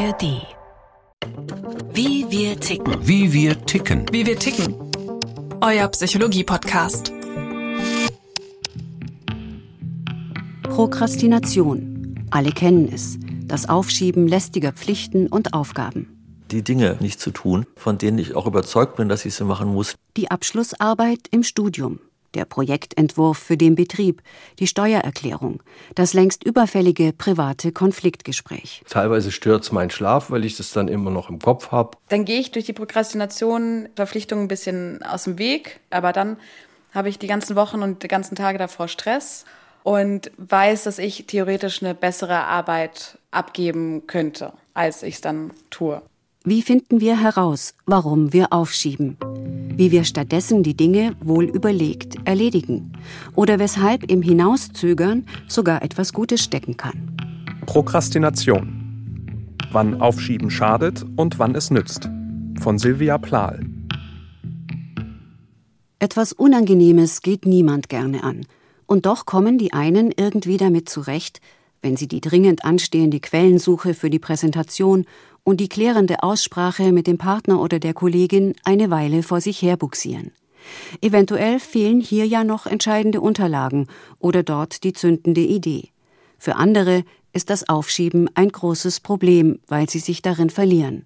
ARD. Wie wir ticken. Wie wir ticken. Wie wir ticken. Euer Psychologie-Podcast. Prokrastination. Alle kennen es. Das Aufschieben lästiger Pflichten und Aufgaben. Die Dinge nicht zu tun, von denen ich auch überzeugt bin, dass ich sie machen muss. Die Abschlussarbeit im Studium der Projektentwurf für den Betrieb, die Steuererklärung, das längst überfällige private Konfliktgespräch. Teilweise stört es meinen Schlaf, weil ich das dann immer noch im Kopf habe. Dann gehe ich durch die Prokrastination, Verpflichtungen ein bisschen aus dem Weg, aber dann habe ich die ganzen Wochen und die ganzen Tage davor Stress und weiß, dass ich theoretisch eine bessere Arbeit abgeben könnte, als ich es dann tue. Wie finden wir heraus, warum wir aufschieben? Wie wir stattdessen die Dinge wohl überlegt erledigen? Oder weshalb im Hinauszögern sogar etwas Gutes stecken kann? Prokrastination. Wann Aufschieben schadet und wann es nützt. Von Silvia Plahl. Etwas Unangenehmes geht niemand gerne an. Und doch kommen die einen irgendwie damit zurecht, wenn sie die dringend anstehende Quellensuche für die Präsentation und die klärende Aussprache mit dem Partner oder der Kollegin eine Weile vor sich herbuxieren. Eventuell fehlen hier ja noch entscheidende Unterlagen oder dort die zündende Idee. Für andere ist das Aufschieben ein großes Problem, weil sie sich darin verlieren.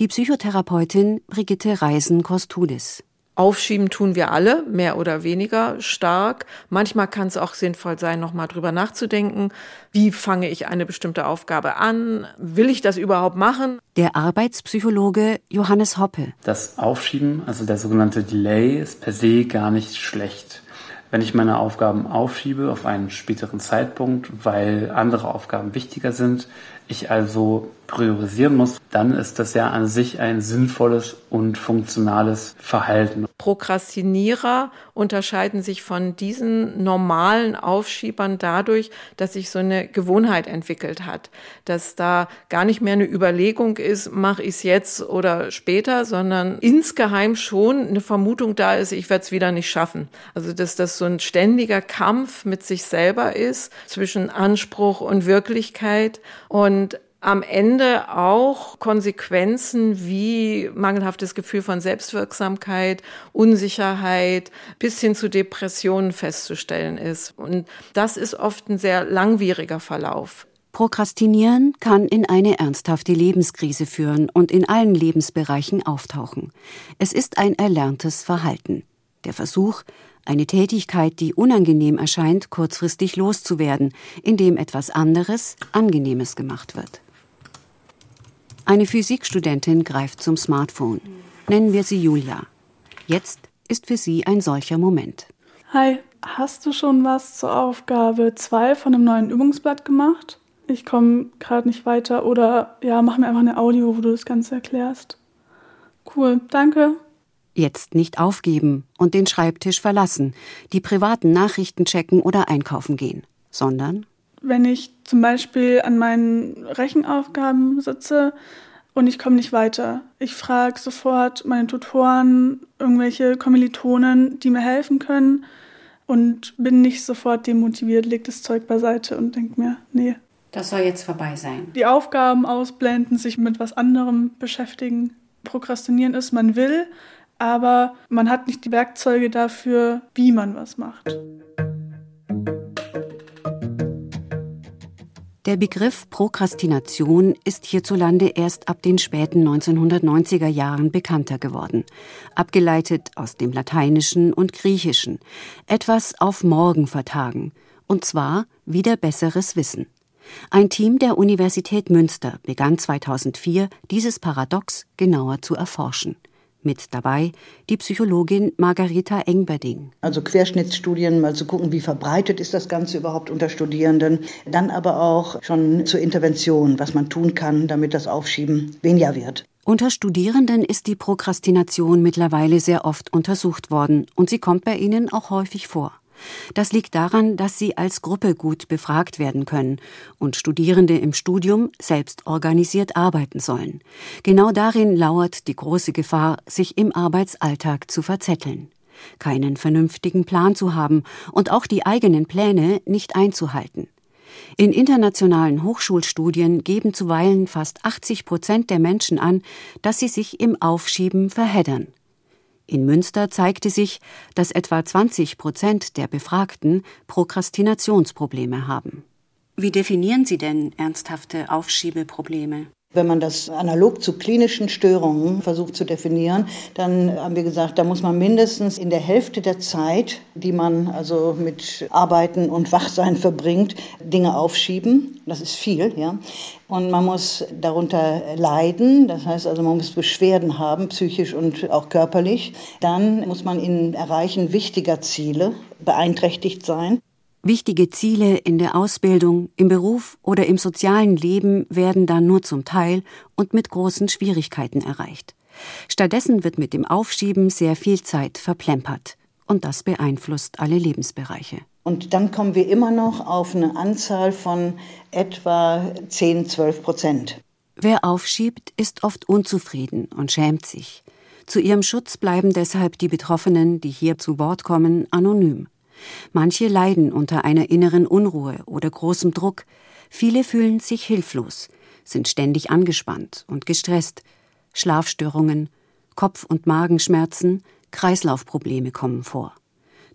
Die Psychotherapeutin Brigitte Reisen-Kostudis. Aufschieben tun wir alle, mehr oder weniger stark. Manchmal kann es auch sinnvoll sein, nochmal drüber nachzudenken. Wie fange ich eine bestimmte Aufgabe an? Will ich das überhaupt machen? Der Arbeitspsychologe Johannes Hoppe. Das Aufschieben, also der sogenannte Delay, ist per se gar nicht schlecht. Wenn ich meine Aufgaben aufschiebe auf einen späteren Zeitpunkt, weil andere Aufgaben wichtiger sind, ich also priorisieren muss, dann ist das ja an sich ein sinnvolles und funktionales Verhalten. Prokrastinierer unterscheiden sich von diesen normalen Aufschiebern dadurch, dass sich so eine Gewohnheit entwickelt hat, dass da gar nicht mehr eine Überlegung ist, mache ich es jetzt oder später, sondern insgeheim schon eine Vermutung da ist, ich werde es wieder nicht schaffen. Also dass das so ein ständiger Kampf mit sich selber ist zwischen Anspruch und Wirklichkeit und am Ende auch Konsequenzen wie mangelhaftes Gefühl von Selbstwirksamkeit, Unsicherheit bis hin zu Depressionen festzustellen ist. Und das ist oft ein sehr langwieriger Verlauf. Prokrastinieren kann in eine ernsthafte Lebenskrise führen und in allen Lebensbereichen auftauchen. Es ist ein erlerntes Verhalten. Der Versuch, eine Tätigkeit, die unangenehm erscheint, kurzfristig loszuwerden, indem etwas anderes, Angenehmes gemacht wird. Eine Physikstudentin greift zum Smartphone. Nennen wir sie Julia. Jetzt ist für sie ein solcher Moment. Hi, hast du schon was zur Aufgabe 2 von einem neuen Übungsblatt gemacht? Ich komme gerade nicht weiter oder ja, mach mir einfach eine Audio, wo du das Ganze erklärst. Cool, danke. Jetzt nicht aufgeben und den Schreibtisch verlassen, die privaten Nachrichten checken oder einkaufen gehen, sondern wenn ich zum Beispiel an meinen Rechenaufgaben sitze und ich komme nicht weiter. Ich frage sofort meine Tutoren, irgendwelche Kommilitonen, die mir helfen können und bin nicht sofort demotiviert, leg das Zeug beiseite und denke mir, nee. Das soll jetzt vorbei sein. Die Aufgaben ausblenden, sich mit was anderem beschäftigen. Prokrastinieren ist, man will, aber man hat nicht die Werkzeuge dafür, wie man was macht. Der Begriff Prokrastination ist hierzulande erst ab den späten 1990er Jahren bekannter geworden, abgeleitet aus dem Lateinischen und Griechischen, etwas auf morgen vertagen, und zwar wieder besseres Wissen. Ein Team der Universität Münster begann 2004, dieses Paradox genauer zu erforschen. Mit dabei die Psychologin Margarita Engberding. Also Querschnittsstudien, mal zu gucken, wie verbreitet ist das Ganze überhaupt unter Studierenden. Dann aber auch schon zur Intervention, was man tun kann, damit das Aufschieben weniger wird. Unter Studierenden ist die Prokrastination mittlerweile sehr oft untersucht worden und sie kommt bei ihnen auch häufig vor. Das liegt daran, dass sie als Gruppe gut befragt werden können und Studierende im Studium selbst organisiert arbeiten sollen. Genau darin lauert die große Gefahr, sich im Arbeitsalltag zu verzetteln, keinen vernünftigen Plan zu haben und auch die eigenen Pläne nicht einzuhalten. In internationalen Hochschulstudien geben zuweilen fast 80 Prozent der Menschen an, dass sie sich im Aufschieben verheddern. In Münster zeigte sich, dass etwa 20 Prozent der Befragten Prokrastinationsprobleme haben. Wie definieren Sie denn ernsthafte Aufschiebeprobleme? Wenn man das analog zu klinischen Störungen versucht zu definieren, dann haben wir gesagt, da muss man mindestens in der Hälfte der Zeit, die man also mit Arbeiten und Wachsein verbringt, Dinge aufschieben. Das ist viel, ja. Und man muss darunter leiden, das heißt also, man muss Beschwerden haben, psychisch und auch körperlich. Dann muss man in Erreichen wichtiger Ziele beeinträchtigt sein. Wichtige Ziele in der Ausbildung, im Beruf oder im sozialen Leben werden dann nur zum Teil und mit großen Schwierigkeiten erreicht. Stattdessen wird mit dem Aufschieben sehr viel Zeit verplempert. Und das beeinflusst alle Lebensbereiche. Und dann kommen wir immer noch auf eine Anzahl von etwa 10, 12 Prozent. Wer aufschiebt, ist oft unzufrieden und schämt sich. Zu ihrem Schutz bleiben deshalb die Betroffenen, die hier zu Wort kommen, anonym. Manche leiden unter einer inneren Unruhe oder großem Druck, viele fühlen sich hilflos, sind ständig angespannt und gestresst, Schlafstörungen, Kopf- und Magenschmerzen, Kreislaufprobleme kommen vor.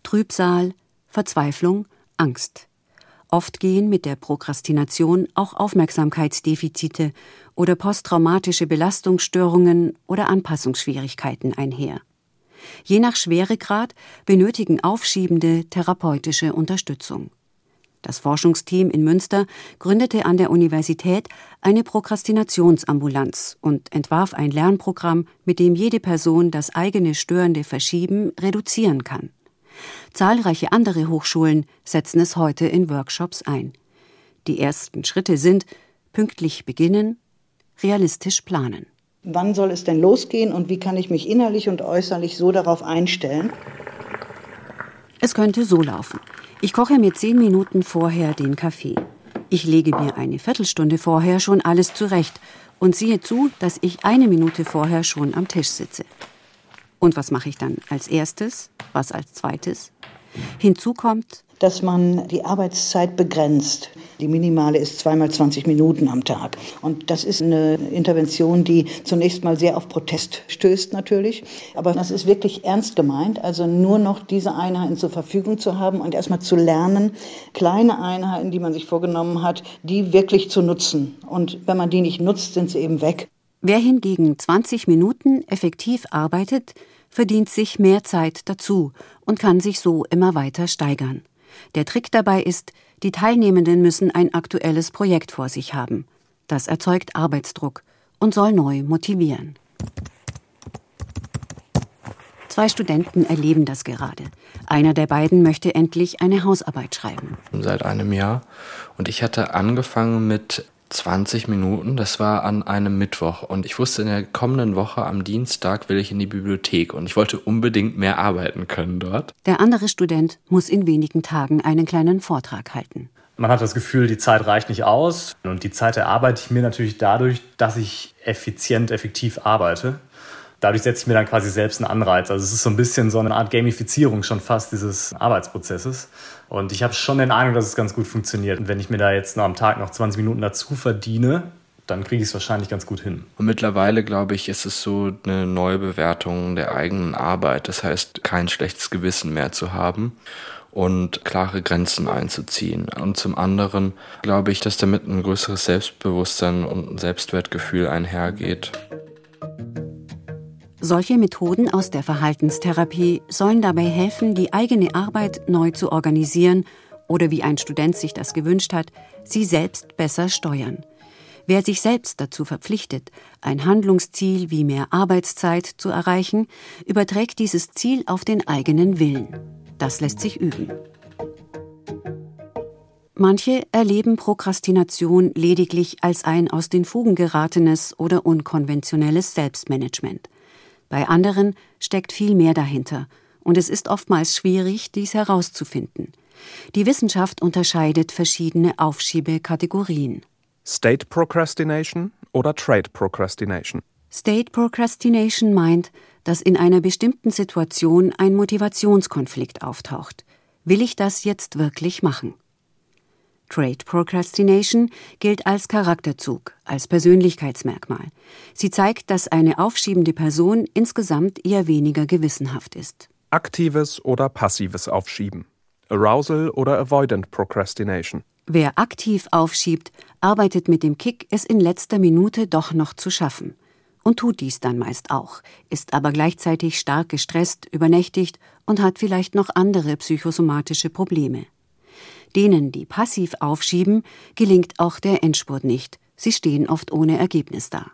Trübsal, Verzweiflung, Angst. Oft gehen mit der Prokrastination auch Aufmerksamkeitsdefizite oder posttraumatische Belastungsstörungen oder Anpassungsschwierigkeiten einher. Je nach Schweregrad benötigen Aufschiebende therapeutische Unterstützung. Das Forschungsteam in Münster gründete an der Universität eine Prokrastinationsambulanz und entwarf ein Lernprogramm, mit dem jede Person das eigene störende Verschieben reduzieren kann. Zahlreiche andere Hochschulen setzen es heute in Workshops ein. Die ersten Schritte sind pünktlich beginnen, realistisch planen. Wann soll es denn losgehen und wie kann ich mich innerlich und äußerlich so darauf einstellen? Es könnte so laufen. Ich koche mir zehn Minuten vorher den Kaffee. Ich lege mir eine Viertelstunde vorher schon alles zurecht und sehe zu, dass ich eine Minute vorher schon am Tisch sitze. Und was mache ich dann als erstes? Was als zweites? Hinzu kommt, dass man die Arbeitszeit begrenzt. Die minimale ist zweimal 20 Minuten am Tag. Und das ist eine Intervention, die zunächst mal sehr auf Protest stößt natürlich. Aber das ist wirklich ernst gemeint. Also nur noch diese Einheiten zur Verfügung zu haben und erstmal zu lernen, kleine Einheiten, die man sich vorgenommen hat, die wirklich zu nutzen. Und wenn man die nicht nutzt, sind sie eben weg. Wer hingegen 20 Minuten effektiv arbeitet, verdient sich mehr Zeit dazu und kann sich so immer weiter steigern. Der Trick dabei ist, die Teilnehmenden müssen ein aktuelles Projekt vor sich haben. Das erzeugt Arbeitsdruck und soll neu motivieren. Zwei Studenten erleben das gerade. Einer der beiden möchte endlich eine Hausarbeit schreiben. Seit einem Jahr. Und ich hatte angefangen mit 20 Minuten. Das war an einem Mittwoch. Und ich wusste, in der kommenden Woche am Dienstag will ich in die Bibliothek. Und ich wollte unbedingt mehr arbeiten können dort. Der andere Student muss in wenigen Tagen einen kleinen Vortrag halten. Man hat das Gefühl, die Zeit reicht nicht aus. Und die Zeit erarbeite ich mir natürlich dadurch, dass ich effizient, effektiv arbeite dadurch setze ich mir dann quasi selbst einen Anreiz. Also es ist so ein bisschen so eine Art Gamifizierung schon fast dieses Arbeitsprozesses. Und ich habe schon den Eindruck, dass es ganz gut funktioniert. Und wenn ich mir da jetzt noch am Tag noch 20 Minuten dazu verdiene, dann kriege ich es wahrscheinlich ganz gut hin. Und mittlerweile, glaube ich, ist es so eine Neubewertung der eigenen Arbeit. Das heißt, kein schlechtes Gewissen mehr zu haben und klare Grenzen einzuziehen. Und zum anderen glaube ich, dass damit ein größeres Selbstbewusstsein und ein Selbstwertgefühl einhergeht. Solche Methoden aus der Verhaltenstherapie sollen dabei helfen, die eigene Arbeit neu zu organisieren oder wie ein Student sich das gewünscht hat, sie selbst besser steuern. Wer sich selbst dazu verpflichtet, ein Handlungsziel wie mehr Arbeitszeit zu erreichen, überträgt dieses Ziel auf den eigenen Willen. Das lässt sich üben. Manche erleben Prokrastination lediglich als ein aus den Fugen geratenes oder unkonventionelles Selbstmanagement. Bei anderen steckt viel mehr dahinter, und es ist oftmals schwierig, dies herauszufinden. Die Wissenschaft unterscheidet verschiedene Aufschiebekategorien. State Procrastination oder Trade Procrastination. State Procrastination meint, dass in einer bestimmten Situation ein Motivationskonflikt auftaucht. Will ich das jetzt wirklich machen? Trait Procrastination gilt als Charakterzug, als Persönlichkeitsmerkmal. Sie zeigt, dass eine aufschiebende Person insgesamt eher weniger gewissenhaft ist. Aktives oder passives Aufschieben. Arousal oder Avoidant Procrastination. Wer aktiv aufschiebt, arbeitet mit dem Kick, es in letzter Minute doch noch zu schaffen. Und tut dies dann meist auch, ist aber gleichzeitig stark gestresst, übernächtigt und hat vielleicht noch andere psychosomatische Probleme. Denen, die passiv aufschieben, gelingt auch der Endspurt nicht. Sie stehen oft ohne Ergebnis da.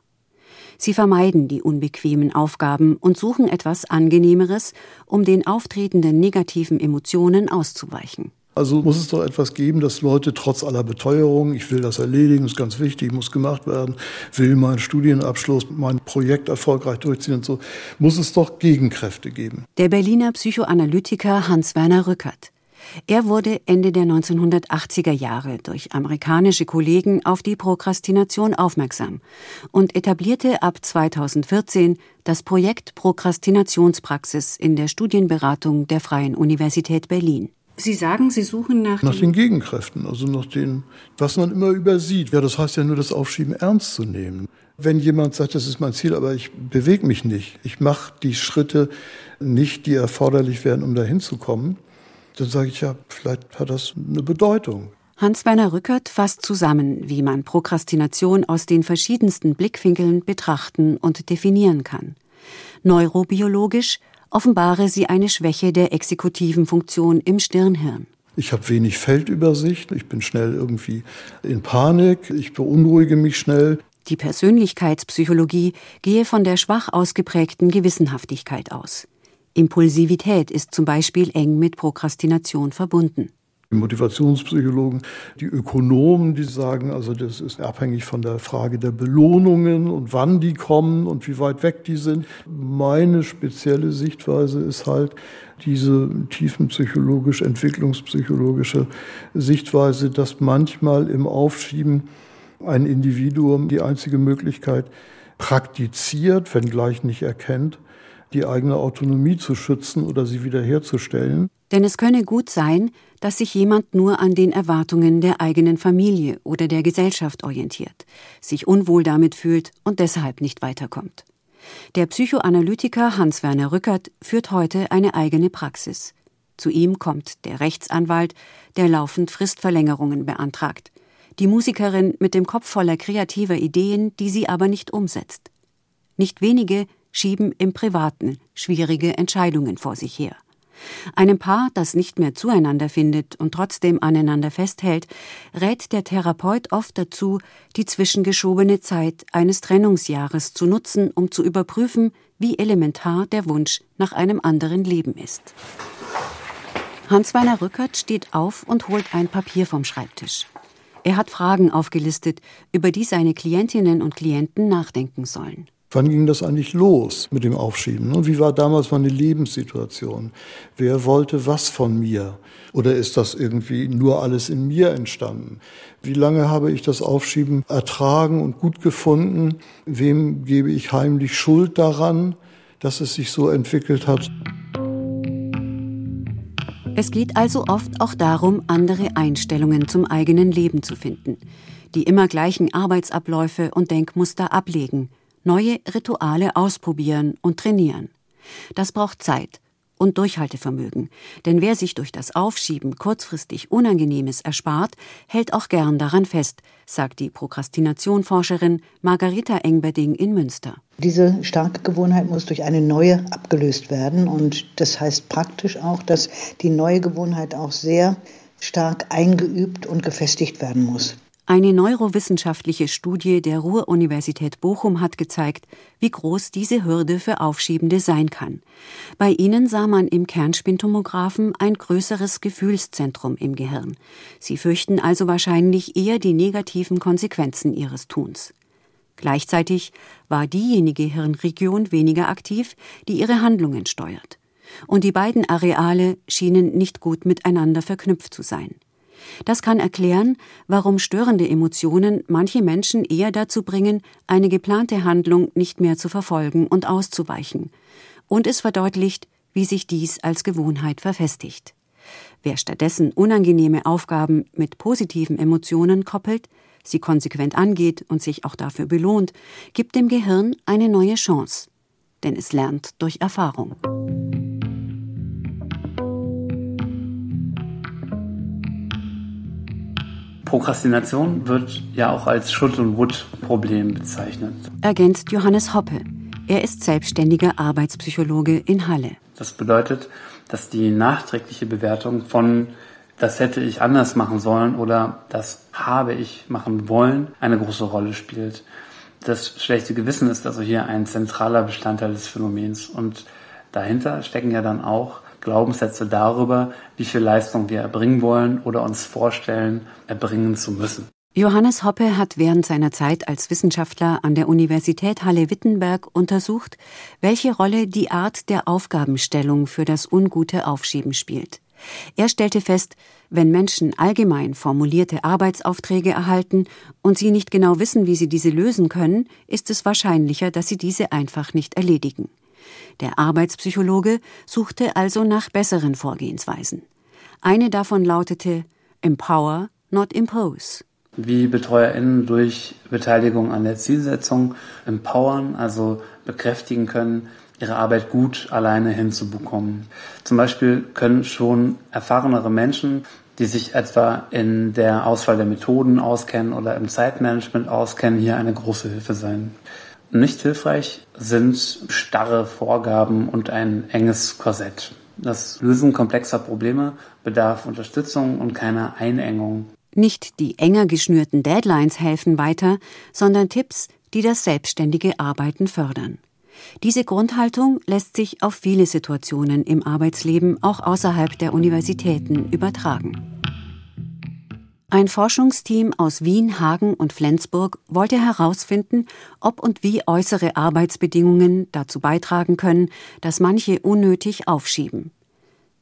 Sie vermeiden die unbequemen Aufgaben und suchen etwas Angenehmeres, um den auftretenden negativen Emotionen auszuweichen. Also muss es doch etwas geben, dass Leute trotz aller Beteuerung, ich will das erledigen, ist ganz wichtig, muss gemacht werden, will meinen Studienabschluss, mein Projekt erfolgreich durchziehen und so, muss es doch Gegenkräfte geben. Der Berliner Psychoanalytiker Hans-Werner Rückert. Er wurde Ende der 1980er Jahre durch amerikanische Kollegen auf die Prokrastination aufmerksam und etablierte ab 2014 das Projekt Prokrastinationspraxis in der Studienberatung der Freien Universität Berlin. Sie sagen, Sie suchen nach, nach den Gegenkräften, also nach dem, was man immer übersieht. Ja, das heißt ja nur, das Aufschieben ernst zu nehmen. Wenn jemand sagt, das ist mein Ziel, aber ich bewege mich nicht, ich mache die Schritte nicht, die erforderlich wären, um dahin zu kommen, dann sage ich ja, vielleicht hat das eine Bedeutung. Hans-Werner Rückert fasst zusammen, wie man Prokrastination aus den verschiedensten Blickwinkeln betrachten und definieren kann. Neurobiologisch offenbare sie eine Schwäche der exekutiven Funktion im Stirnhirn. Ich habe wenig Feldübersicht, ich bin schnell irgendwie in Panik, ich beunruhige mich schnell. Die Persönlichkeitspsychologie gehe von der schwach ausgeprägten Gewissenhaftigkeit aus. Impulsivität ist zum Beispiel eng mit Prokrastination verbunden. Die Motivationspsychologen, die Ökonomen, die sagen, also das ist abhängig von der Frage der Belohnungen und wann die kommen und wie weit weg die sind. Meine spezielle Sichtweise ist halt diese tiefenpsychologisch, entwicklungspsychologische Sichtweise, dass manchmal im Aufschieben ein Individuum die einzige Möglichkeit praktiziert, wenngleich nicht erkennt, die eigene Autonomie zu schützen oder sie wiederherzustellen. Denn es könne gut sein, dass sich jemand nur an den Erwartungen der eigenen Familie oder der Gesellschaft orientiert, sich unwohl damit fühlt und deshalb nicht weiterkommt. Der Psychoanalytiker Hans-Werner Rückert führt heute eine eigene Praxis. Zu ihm kommt der Rechtsanwalt, der laufend Fristverlängerungen beantragt, die Musikerin mit dem Kopf voller kreativer Ideen, die sie aber nicht umsetzt. Nicht wenige schieben im Privaten schwierige Entscheidungen vor sich her. Einem Paar, das nicht mehr zueinander findet und trotzdem aneinander festhält, rät der Therapeut oft dazu, die zwischengeschobene Zeit eines Trennungsjahres zu nutzen, um zu überprüfen, wie elementar der Wunsch nach einem anderen Leben ist. Hans-Werner Rückert steht auf und holt ein Papier vom Schreibtisch. Er hat Fragen aufgelistet, über die seine Klientinnen und Klienten nachdenken sollen. Wann ging das eigentlich los mit dem Aufschieben? Und wie war damals meine Lebenssituation? Wer wollte was von mir? Oder ist das irgendwie nur alles in mir entstanden? Wie lange habe ich das Aufschieben ertragen und gut gefunden? Wem gebe ich heimlich Schuld daran, dass es sich so entwickelt hat? Es geht also oft auch darum, andere Einstellungen zum eigenen Leben zu finden, die immer gleichen Arbeitsabläufe und Denkmuster ablegen, neue Rituale ausprobieren und trainieren. Das braucht Zeit und Durchhaltevermögen, denn wer sich durch das Aufschieben kurzfristig Unangenehmes erspart, hält auch gern daran fest, sagt die Prokrastinationforscherin Margarita Engberding in Münster. Diese starke Gewohnheit muss durch eine neue abgelöst werden und das heißt praktisch auch, dass die neue Gewohnheit auch sehr stark eingeübt und gefestigt werden muss. Eine neurowissenschaftliche Studie der Ruhr-Universität Bochum hat gezeigt, wie groß diese Hürde für Aufschiebende sein kann. Bei ihnen sah man im Kernspintomographen ein größeres Gefühlszentrum im Gehirn. Sie fürchten also wahrscheinlich eher die negativen Konsequenzen ihres Tuns. Gleichzeitig war diejenige Hirnregion weniger aktiv, die ihre Handlungen steuert. Und die beiden Areale schienen nicht gut miteinander verknüpft zu sein. Das kann erklären, warum störende Emotionen manche Menschen eher dazu bringen, eine geplante Handlung nicht mehr zu verfolgen und auszuweichen. Und es verdeutlicht, wie sich dies als Gewohnheit verfestigt. Wer stattdessen unangenehme Aufgaben mit positiven Emotionen koppelt, sie konsequent angeht und sich auch dafür belohnt, gibt dem Gehirn eine neue Chance. Denn es lernt durch Erfahrung. Prokrastination wird ja auch als Schutt- und Wood-Problem bezeichnet. Ergänzt Johannes Hoppe. Er ist selbstständiger Arbeitspsychologe in Halle. Das bedeutet, dass die nachträgliche Bewertung von das hätte ich anders machen sollen oder das habe ich machen wollen eine große Rolle spielt. Das schlechte Gewissen ist also hier ein zentraler Bestandteil des Phänomens und dahinter stecken ja dann auch Glaubenssätze darüber, wie viel Leistung wir erbringen wollen oder uns vorstellen, erbringen zu müssen. Johannes Hoppe hat während seiner Zeit als Wissenschaftler an der Universität Halle-Wittenberg untersucht, welche Rolle die Art der Aufgabenstellung für das ungute Aufschieben spielt. Er stellte fest, wenn Menschen allgemein formulierte Arbeitsaufträge erhalten und sie nicht genau wissen, wie sie diese lösen können, ist es wahrscheinlicher, dass sie diese einfach nicht erledigen. Der Arbeitspsychologe suchte also nach besseren Vorgehensweisen. Eine davon lautete Empower, not impose. Wie BetreuerInnen durch Beteiligung an der Zielsetzung empowern, also bekräftigen können, ihre Arbeit gut alleine hinzubekommen. Zum Beispiel können schon erfahrenere Menschen, die sich etwa in der Auswahl der Methoden auskennen oder im Zeitmanagement auskennen, hier eine große Hilfe sein. Nicht hilfreich sind starre Vorgaben und ein enges Korsett. Das Lösen komplexer Probleme bedarf Unterstützung und keiner Einengung. Nicht die enger geschnürten Deadlines helfen weiter, sondern Tipps, die das selbstständige Arbeiten fördern. Diese Grundhaltung lässt sich auf viele Situationen im Arbeitsleben auch außerhalb der Universitäten übertragen. Ein Forschungsteam aus Wien, Hagen und Flensburg wollte herausfinden, ob und wie äußere Arbeitsbedingungen dazu beitragen können, dass manche unnötig aufschieben.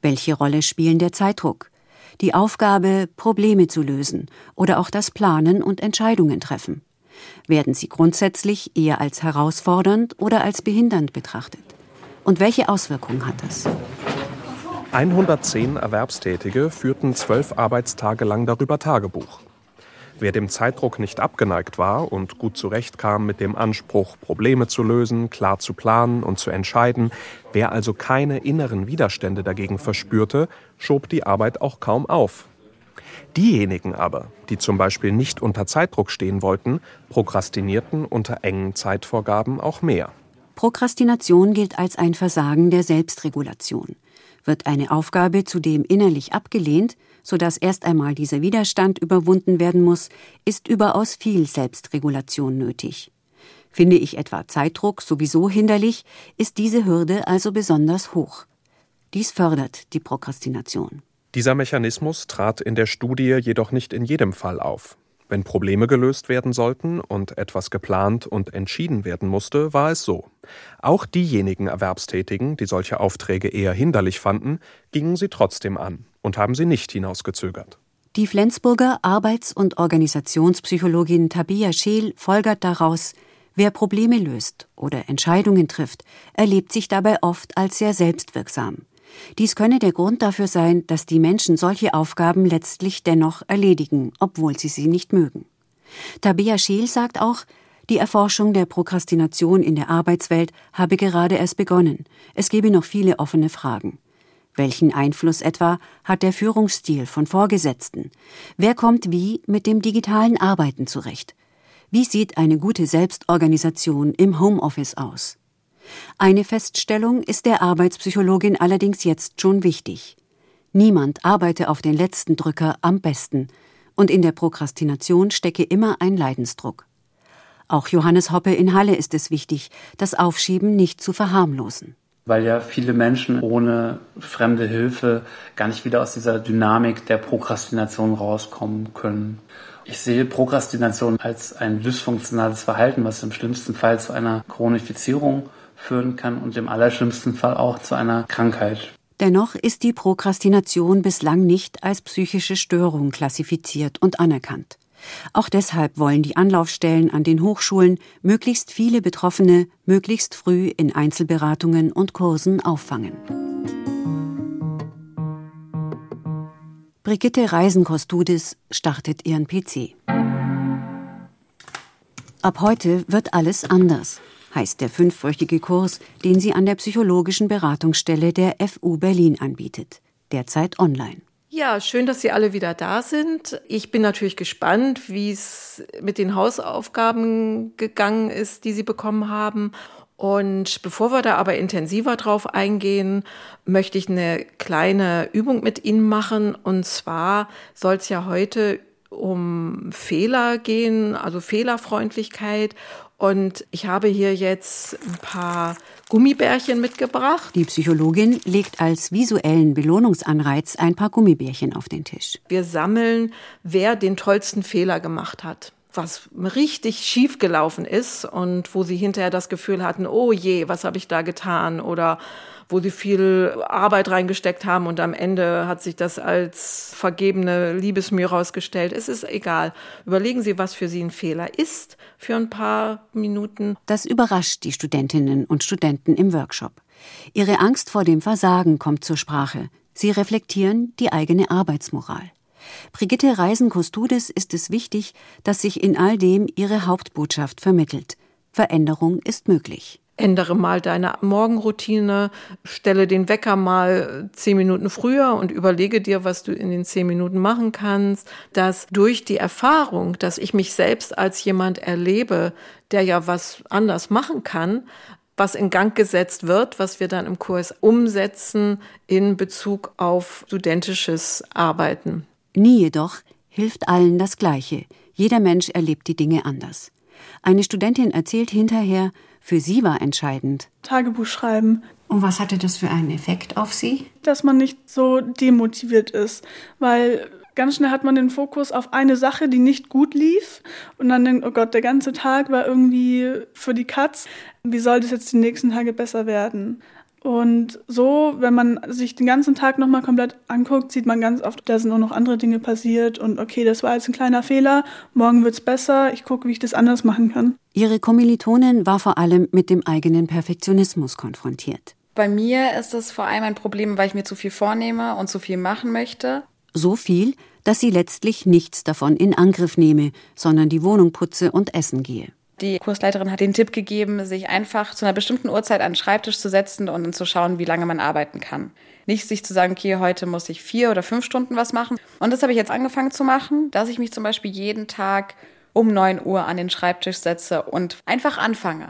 Welche Rolle spielen der Zeitdruck, die Aufgabe, Probleme zu lösen oder auch das Planen und Entscheidungen treffen? Werden sie grundsätzlich eher als herausfordernd oder als behindernd betrachtet? Und welche Auswirkungen hat das? 110 Erwerbstätige führten zwölf Arbeitstage lang darüber Tagebuch. Wer dem Zeitdruck nicht abgeneigt war und gut zurechtkam mit dem Anspruch, Probleme zu lösen, klar zu planen und zu entscheiden, wer also keine inneren Widerstände dagegen verspürte, schob die Arbeit auch kaum auf. Diejenigen aber, die zum Beispiel nicht unter Zeitdruck stehen wollten, prokrastinierten unter engen Zeitvorgaben auch mehr. Prokrastination gilt als ein Versagen der Selbstregulation. Wird eine Aufgabe zudem innerlich abgelehnt, sodass erst einmal dieser Widerstand überwunden werden muss, ist überaus viel Selbstregulation nötig. Finde ich etwa Zeitdruck sowieso hinderlich, ist diese Hürde also besonders hoch. Dies fördert die Prokrastination. Dieser Mechanismus trat in der Studie jedoch nicht in jedem Fall auf. Wenn Probleme gelöst werden sollten und etwas geplant und entschieden werden musste, war es so. Auch diejenigen Erwerbstätigen, die solche Aufträge eher hinderlich fanden, gingen sie trotzdem an und haben sie nicht hinausgezögert. Die Flensburger Arbeits- und Organisationspsychologin Tabia Scheel folgert daraus, wer Probleme löst oder Entscheidungen trifft, erlebt sich dabei oft als sehr selbstwirksam. Dies könne der Grund dafür sein, dass die Menschen solche Aufgaben letztlich dennoch erledigen, obwohl sie sie nicht mögen. Tabea Scheel sagt auch, die Erforschung der Prokrastination in der Arbeitswelt habe gerade erst begonnen. Es gebe noch viele offene Fragen. Welchen Einfluss etwa hat der Führungsstil von Vorgesetzten? Wer kommt wie mit dem digitalen Arbeiten zurecht? Wie sieht eine gute Selbstorganisation im Homeoffice aus? Eine Feststellung ist der Arbeitspsychologin allerdings jetzt schon wichtig. Niemand arbeite auf den letzten Drücker am besten, und in der Prokrastination stecke immer ein Leidensdruck. Auch Johannes Hoppe in Halle ist es wichtig, das Aufschieben nicht zu verharmlosen. Weil ja viele Menschen ohne fremde Hilfe gar nicht wieder aus dieser Dynamik der Prokrastination rauskommen können. Ich sehe Prokrastination als ein dysfunktionales Verhalten, was im schlimmsten Fall zu einer Chronifizierung führen kann und im allerschlimmsten Fall auch zu einer Krankheit. Dennoch ist die Prokrastination bislang nicht als psychische Störung klassifiziert und anerkannt. Auch deshalb wollen die Anlaufstellen an den Hochschulen möglichst viele Betroffene möglichst früh in Einzelberatungen und Kursen auffangen. Brigitte Reisenkostudis startet ihren PC. Ab heute wird alles anders, heißt der fünfwöchige Kurs, den sie an der psychologischen Beratungsstelle der FU Berlin anbietet, derzeit online. Ja, schön, dass Sie alle wieder da sind. Ich bin natürlich gespannt, wie es mit den Hausaufgaben gegangen ist, die Sie bekommen haben. Und bevor wir da aber intensiver drauf eingehen, möchte ich eine kleine Übung mit Ihnen machen. Und zwar soll es ja heute um Fehler gehen, also Fehlerfreundlichkeit. Und ich habe hier jetzt ein paar Gummibärchen mitgebracht. Die Psychologin legt als visuellen Belohnungsanreiz ein paar Gummibärchen auf den Tisch. Wir sammeln, wer den tollsten Fehler gemacht hat was richtig schief gelaufen ist und wo sie hinterher das Gefühl hatten, oh je, was habe ich da getan oder wo sie viel Arbeit reingesteckt haben und am Ende hat sich das als vergebene Liebesmühe rausgestellt. Es ist egal. Überlegen Sie, was für Sie ein Fehler ist für ein paar Minuten. Das überrascht die Studentinnen und Studenten im Workshop. Ihre Angst vor dem Versagen kommt zur Sprache. Sie reflektieren die eigene Arbeitsmoral. Brigitte Reisen-Kostudis ist es wichtig, dass sich in all dem ihre Hauptbotschaft vermittelt. Veränderung ist möglich. Ändere mal deine Morgenroutine, stelle den Wecker mal zehn Minuten früher und überlege dir, was du in den zehn Minuten machen kannst. Dass durch die Erfahrung, dass ich mich selbst als jemand erlebe, der ja was anders machen kann, was in Gang gesetzt wird, was wir dann im Kurs umsetzen in Bezug auf studentisches Arbeiten. Nie jedoch hilft allen das Gleiche. Jeder Mensch erlebt die Dinge anders. Eine Studentin erzählt hinterher, für sie war entscheidend. Tagebuch schreiben. Und was hatte das für einen Effekt auf Sie? Dass man nicht so demotiviert ist, weil ganz schnell hat man den Fokus auf eine Sache, die nicht gut lief und dann denkt, oh Gott, der ganze Tag war irgendwie für die Katz. Wie soll das jetzt die nächsten Tage besser werden? Und so, wenn man sich den ganzen Tag nochmal komplett anguckt, sieht man ganz oft, da sind auch noch andere Dinge passiert und okay, das war jetzt ein kleiner Fehler, morgen wird's besser, ich gucke, wie ich das anders machen kann. Ihre Kommilitonin war vor allem mit dem eigenen Perfektionismus konfrontiert. Bei mir ist das vor allem ein Problem, weil ich mir zu viel vornehme und zu viel machen möchte. So viel, dass sie letztlich nichts davon in Angriff nehme, sondern die Wohnung putze und essen gehe. Die Kursleiterin hat den Tipp gegeben, sich einfach zu einer bestimmten Uhrzeit an den Schreibtisch zu setzen und dann zu schauen, wie lange man arbeiten kann. Nicht sich zu sagen, okay, heute muss ich vier oder fünf Stunden was machen. Und das habe ich jetzt angefangen zu machen, dass ich mich zum Beispiel jeden Tag um neun Uhr an den Schreibtisch setze und einfach anfange.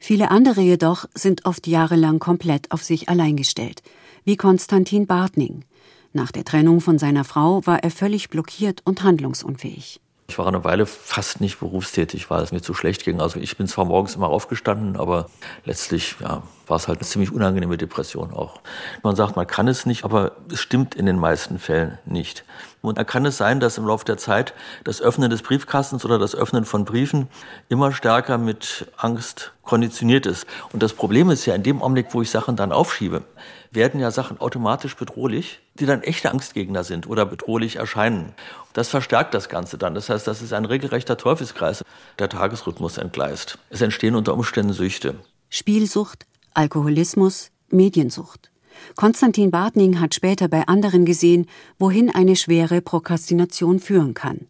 Viele andere jedoch sind oft jahrelang komplett auf sich allein gestellt, wie Konstantin Bartning. Nach der Trennung von seiner Frau war er völlig blockiert und handlungsunfähig. Ich war eine Weile fast nicht berufstätig, weil es mir zu schlecht ging. Also ich bin zwar morgens immer aufgestanden, aber letztlich ja, war es halt eine ziemlich unangenehme Depression auch. Man sagt, man kann es nicht, aber es stimmt in den meisten Fällen nicht. Und da kann es sein, dass im Laufe der Zeit das Öffnen des Briefkastens oder das Öffnen von Briefen immer stärker mit Angst konditioniert ist. Und das Problem ist ja, in dem Augenblick, wo ich Sachen dann aufschiebe, werden ja Sachen automatisch bedrohlich, die dann echte Angstgegner sind oder bedrohlich erscheinen. Das verstärkt das Ganze dann. Das heißt, das ist ein regelrechter Teufelskreis. Der Tagesrhythmus entgleist. Es entstehen unter Umständen Süchte. Spielsucht, Alkoholismus, Mediensucht. Konstantin Bartning hat später bei anderen gesehen, wohin eine schwere Prokrastination führen kann.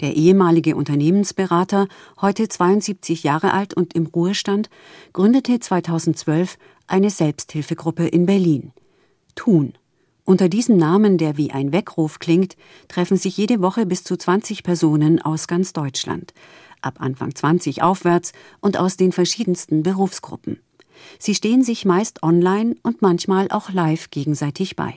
Der ehemalige Unternehmensberater, heute 72 Jahre alt und im Ruhestand, gründete 2012 eine Selbsthilfegruppe in Berlin. Thun. Unter diesem Namen, der wie ein Weckruf klingt, treffen sich jede Woche bis zu 20 Personen aus ganz Deutschland, ab Anfang 20 aufwärts und aus den verschiedensten Berufsgruppen. Sie stehen sich meist online und manchmal auch live gegenseitig bei.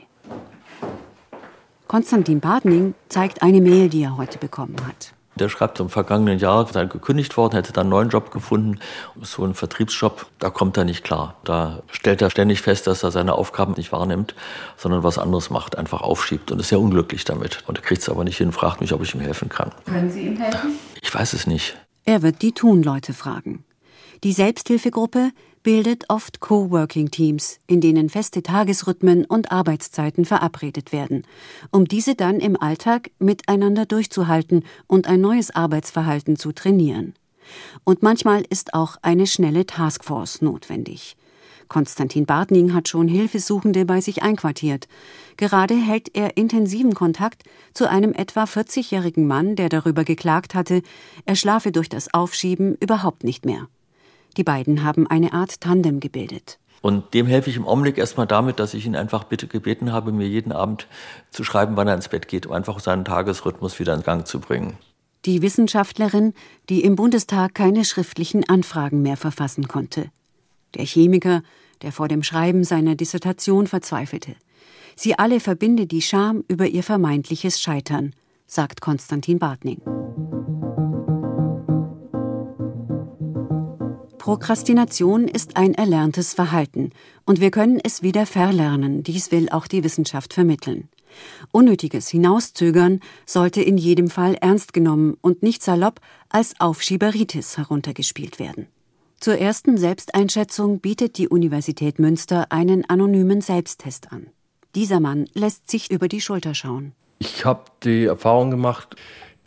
Konstantin Badning zeigt eine Mail, die er heute bekommen hat. Der schreibt, im vergangenen Jahr sei gekündigt worden, hätte dann einen neuen Job gefunden. So ein Vertriebsjob, da kommt er nicht klar. Da stellt er ständig fest, dass er seine Aufgaben nicht wahrnimmt, sondern was anderes macht, einfach aufschiebt und ist sehr unglücklich damit. Und er kriegt es aber nicht hin, fragt mich, ob ich ihm helfen kann. Können Sie ihm helfen? Ich weiß es nicht. Er wird die Tunleute fragen. Die Selbsthilfegruppe bildet oft Coworking-Teams, in denen feste Tagesrhythmen und Arbeitszeiten verabredet werden, um diese dann im Alltag miteinander durchzuhalten und ein neues Arbeitsverhalten zu trainieren. Und manchmal ist auch eine schnelle Taskforce notwendig. Konstantin Bartning hat schon Hilfesuchende bei sich einquartiert. Gerade hält er intensiven Kontakt zu einem etwa 40-jährigen Mann, der darüber geklagt hatte, er schlafe durch das Aufschieben überhaupt nicht mehr. Die beiden haben eine Art Tandem gebildet. Und dem helfe ich im Augenblick erstmal damit, dass ich ihn einfach bitte gebeten habe, mir jeden Abend zu schreiben, wann er ins Bett geht, um einfach seinen Tagesrhythmus wieder in Gang zu bringen. Die Wissenschaftlerin, die im Bundestag keine schriftlichen Anfragen mehr verfassen konnte. Der Chemiker, der vor dem Schreiben seiner Dissertation verzweifelte. Sie alle verbinde die Scham über ihr vermeintliches Scheitern, sagt Konstantin Bartning. Prokrastination ist ein erlerntes Verhalten und wir können es wieder verlernen, dies will auch die Wissenschaft vermitteln. Unnötiges Hinauszögern sollte in jedem Fall ernst genommen und nicht salopp als Aufschieberitis heruntergespielt werden. Zur ersten Selbsteinschätzung bietet die Universität Münster einen anonymen Selbsttest an. Dieser Mann lässt sich über die Schulter schauen. Ich habe die Erfahrung gemacht,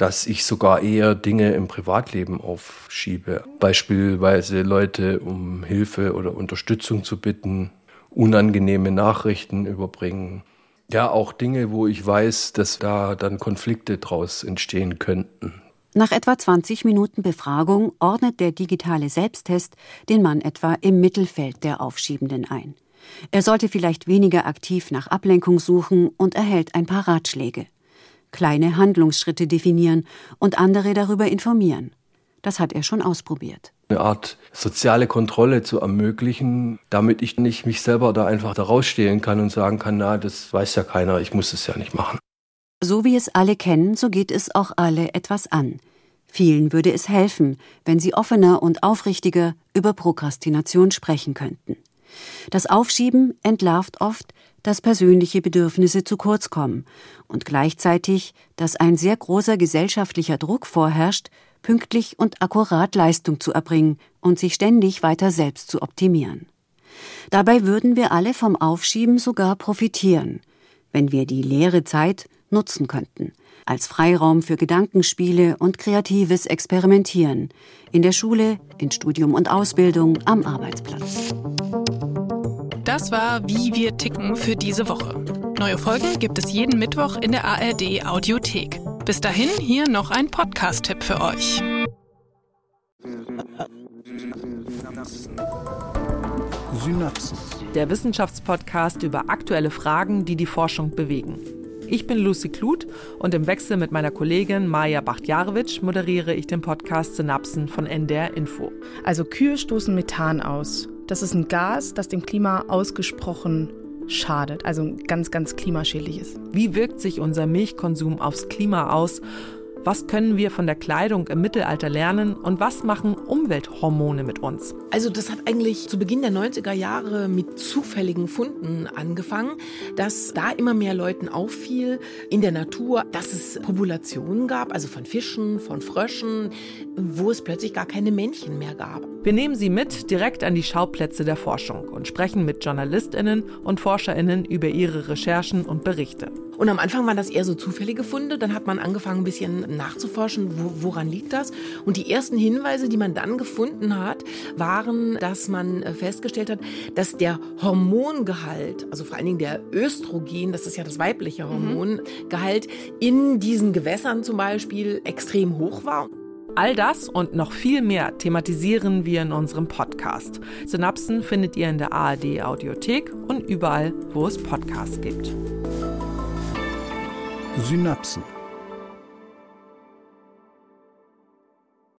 dass ich sogar eher Dinge im Privatleben aufschiebe. Beispielsweise Leute um Hilfe oder Unterstützung zu bitten, unangenehme Nachrichten überbringen. Ja, auch Dinge, wo ich weiß, dass da dann Konflikte draus entstehen könnten. Nach etwa 20 Minuten Befragung ordnet der digitale Selbsttest den Mann etwa im Mittelfeld der Aufschiebenden ein. Er sollte vielleicht weniger aktiv nach Ablenkung suchen und erhält ein paar Ratschläge. Kleine Handlungsschritte definieren und andere darüber informieren. Das hat er schon ausprobiert. Eine Art soziale Kontrolle zu ermöglichen, damit ich nicht mich selber da einfach da rausstehlen kann und sagen kann, na, das weiß ja keiner, ich muss es ja nicht machen. So wie es alle kennen, so geht es auch alle etwas an. Vielen würde es helfen, wenn sie offener und aufrichtiger über Prokrastination sprechen könnten. Das Aufschieben entlarvt oft, dass persönliche Bedürfnisse zu kurz kommen und gleichzeitig, dass ein sehr großer gesellschaftlicher Druck vorherrscht, pünktlich und akkurat Leistung zu erbringen und sich ständig weiter selbst zu optimieren. Dabei würden wir alle vom Aufschieben sogar profitieren, wenn wir die leere Zeit nutzen könnten, als Freiraum für Gedankenspiele und kreatives Experimentieren, in der Schule, in Studium und Ausbildung, am Arbeitsplatz. Das war Wie wir ticken für diese Woche. Neue Folgen gibt es jeden Mittwoch in der ARD Audiothek. Bis dahin hier noch ein Podcast-Tipp für euch. Synapsen. Der Wissenschaftspodcast über aktuelle Fragen, die die Forschung bewegen. Ich bin Lucy Kluth und im Wechsel mit meiner Kollegin Maja Bachtjarewitsch moderiere ich den Podcast Synapsen von NDR Info. Also Kühe stoßen Methan aus. Das ist ein Gas, das dem Klima ausgesprochen schadet, also ganz, ganz klimaschädlich ist. Wie wirkt sich unser Milchkonsum aufs Klima aus? Was können wir von der Kleidung im Mittelalter lernen und was machen Umwelthormone mit uns? Also das hat eigentlich zu Beginn der 90er Jahre mit zufälligen Funden angefangen, dass da immer mehr Leuten auffiel in der Natur, dass es Populationen gab, also von Fischen, von Fröschen, wo es plötzlich gar keine Männchen mehr gab. Wir nehmen Sie mit direkt an die Schauplätze der Forschung und sprechen mit JournalistInnen und ForscherInnen über ihre Recherchen und Berichte. Und am Anfang waren das eher so zufällige Funde. Dann hat man angefangen, ein bisschen nachzuforschen, wo, woran liegt das. Und die ersten Hinweise, die man dann gefunden hat, waren, dass man äh, festgestellt hat, dass der Hormongehalt, also vor allen Dingen der Östrogen, das ist ja das weibliche Hormongehalt, in diesen Gewässern zum Beispiel extrem hoch war. All das und noch viel mehr thematisieren wir in unserem Podcast. Synapsen findet ihr in der ARD Audiothek und überall, wo es Podcasts gibt. Synapsen